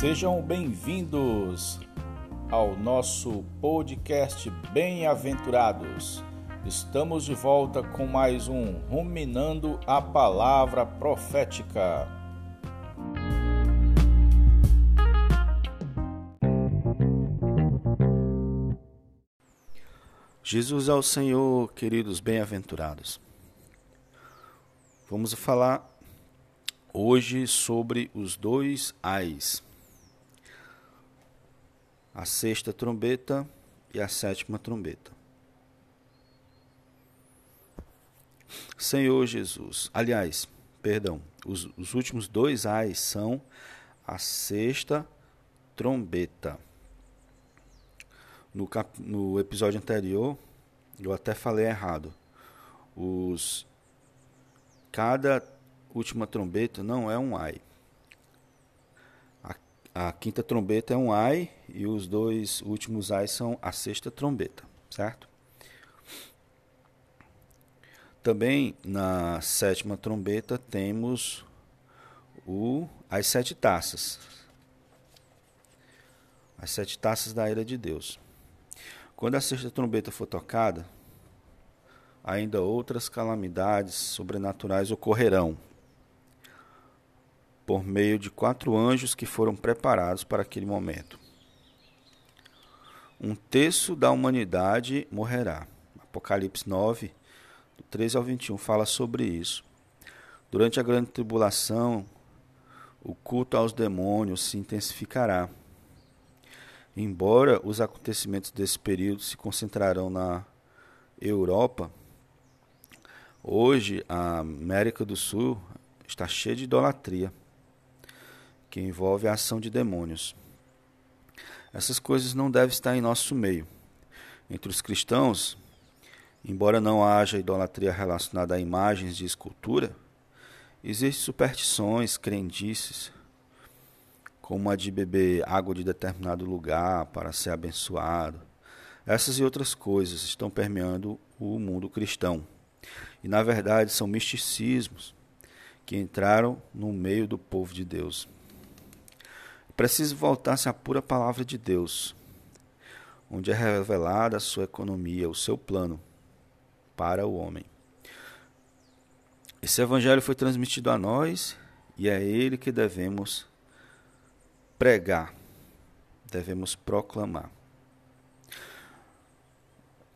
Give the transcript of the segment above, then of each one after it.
Sejam bem-vindos ao nosso podcast Bem-aventurados. Estamos de volta com mais um Ruminando a Palavra Profética. Jesus é o Senhor, queridos bem-aventurados. Vamos falar hoje sobre os dois ais. A sexta trombeta e a sétima trombeta. Senhor Jesus. Aliás, perdão, os, os últimos dois ais são a sexta trombeta. No, cap, no episódio anterior, eu até falei errado. Os cada última trombeta não é um ai. A, quinta trombeta é um ai e os dois últimos ais são a sexta trombeta, certo? Também na sétima trombeta temos o, as sete taças. As sete taças da ira de Deus. Quando a sexta trombeta for tocada, ainda outras calamidades sobrenaturais ocorrerão por meio de quatro anjos que foram preparados para aquele momento. Um terço da humanidade morrerá. Apocalipse 9, do 13 ao 21, fala sobre isso. Durante a grande tribulação, o culto aos demônios se intensificará. Embora os acontecimentos desse período se concentrarão na Europa, hoje a América do Sul está cheia de idolatria, que envolve a ação de demônios. Essas coisas não devem estar em nosso meio. Entre os cristãos, embora não haja idolatria relacionada a imagens de escultura, existem superstições, crendices, como a de beber água de determinado lugar para ser abençoado. Essas e outras coisas estão permeando o mundo cristão. E na verdade são misticismos que entraram no meio do povo de Deus. Preciso voltar-se à pura palavra de Deus, onde é revelada a sua economia, o seu plano para o homem. Esse evangelho foi transmitido a nós e é ele que devemos pregar, devemos proclamar.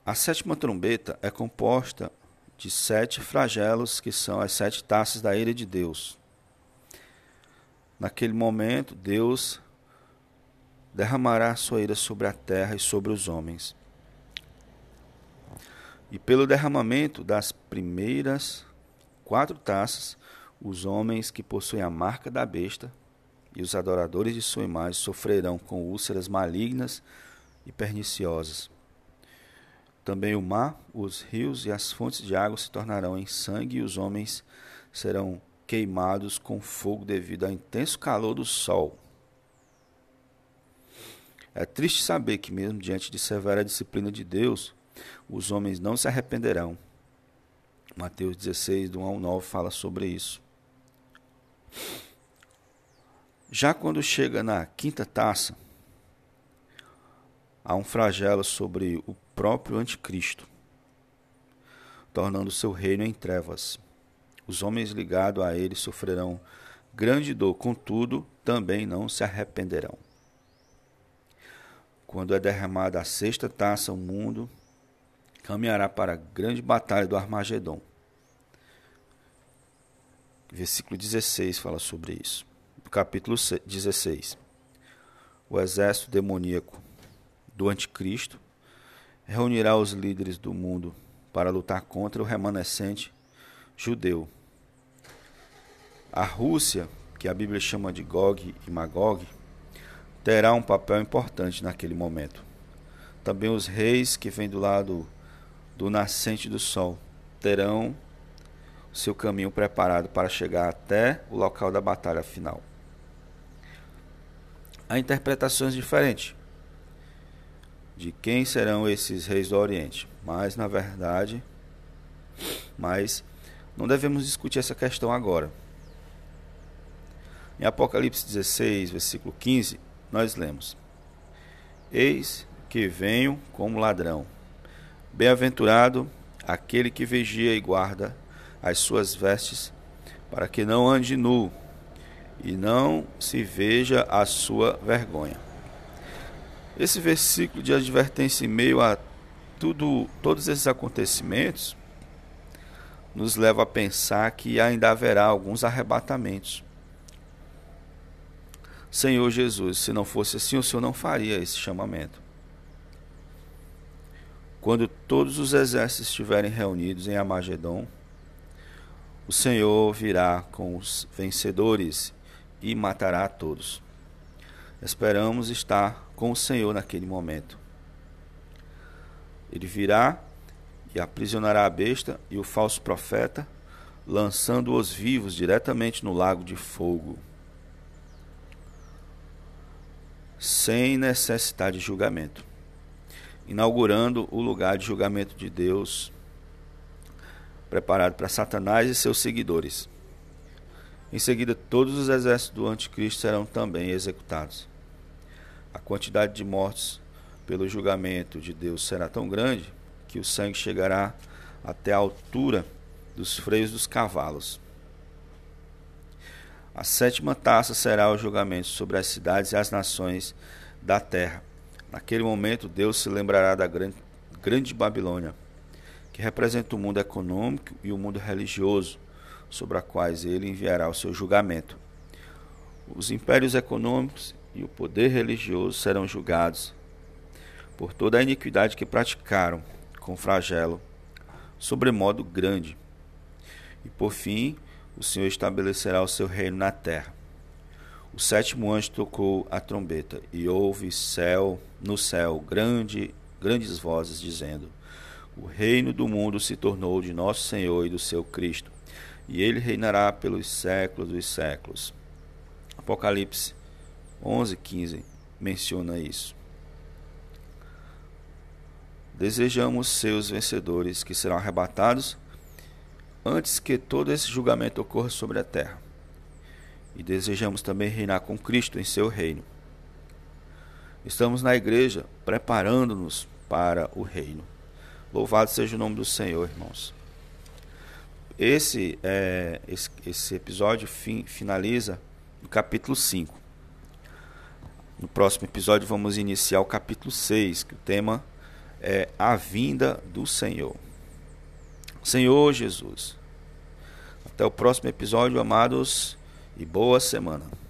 A sétima trombeta é composta de sete flagelos, que são as sete taças da ira de Deus. Naquele momento, Deus derramará sua ira sobre a terra e sobre os homens. E pelo derramamento das primeiras quatro taças, os homens que possuem a marca da besta e os adoradores de sua imagem sofrerão com úlceras malignas e perniciosas. Também o mar, os rios e as fontes de água se tornarão em sangue, e os homens serão queimados com fogo devido ao intenso calor do sol. É triste saber que, mesmo diante de severa disciplina de Deus, os homens não se arrependerão. Mateus 16, do 1 ao 9, fala sobre isso. Já quando chega na quinta taça, há um flagelo sobre o próprio anticristo, tornando seu reino em trevas. Os homens ligados a ele sofrerão grande dor, contudo, também não se arrependerão. Quando é derramada a sexta taça, o mundo caminhará para a grande batalha do Armagedon. Versículo 16 fala sobre isso capítulo 16. O exército demoníaco do anticristo reunirá os líderes do mundo para lutar contra o remanescente judeu. A Rússia, que a Bíblia chama de Gog e Magog, terá um papel importante naquele momento. Também os reis que vêm do lado do nascente do sol terão seu caminho preparado para chegar até o local da batalha final há interpretações diferentes de quem serão esses reis do Oriente. Mas, na verdade, mas não devemos discutir essa questão agora. Em Apocalipse 16, versículo 15, nós lemos: Eis que venho como ladrão. Bem-aventurado aquele que vigia e guarda as suas vestes, para que não ande nu e não se veja a sua vergonha. Esse versículo de advertência em meio a tudo, todos esses acontecimentos nos leva a pensar que ainda haverá alguns arrebatamentos. Senhor Jesus, se não fosse assim, o Senhor não faria esse chamamento. Quando todos os exércitos estiverem reunidos em Amagedon, o Senhor virá com os vencedores e matará a todos. Esperamos estar com o Senhor naquele momento. Ele virá e aprisionará a besta e o falso profeta, lançando-os vivos diretamente no lago de fogo, sem necessidade de julgamento, inaugurando o lugar de julgamento de Deus preparado para Satanás e seus seguidores. Em seguida, todos os exércitos do anticristo serão também executados. A quantidade de mortos pelo julgamento de Deus será tão grande que o sangue chegará até a altura dos freios dos cavalos. A sétima taça será o julgamento sobre as cidades e as nações da terra. Naquele momento, Deus se lembrará da grande, grande Babilônia, que representa o mundo econômico e o mundo religioso, sobre a quais ele enviará o seu julgamento. Os impérios econômicos e o poder religioso serão julgados por toda a iniquidade que praticaram com flagelo sobremodo grande. E por fim, o Senhor estabelecerá o seu reino na terra. O sétimo anjo tocou a trombeta e houve céu no céu grande, grandes vozes dizendo: O reino do mundo se tornou de nosso Senhor e do seu Cristo, e ele reinará pelos séculos dos séculos. Apocalipse 11:15 menciona isso. Desejamos ser os vencedores que serão arrebatados antes que todo esse julgamento ocorra sobre a terra. E desejamos também reinar com Cristo em seu reino. Estamos na igreja preparando-nos para o reino. Louvado seja o nome do Senhor, irmãos. Esse, é, esse, esse episódio fin, finaliza no capítulo 5. No próximo episódio vamos iniciar o capítulo 6, que o tema é a vinda do Senhor. Senhor Jesus. Até o próximo episódio, amados, e boa semana.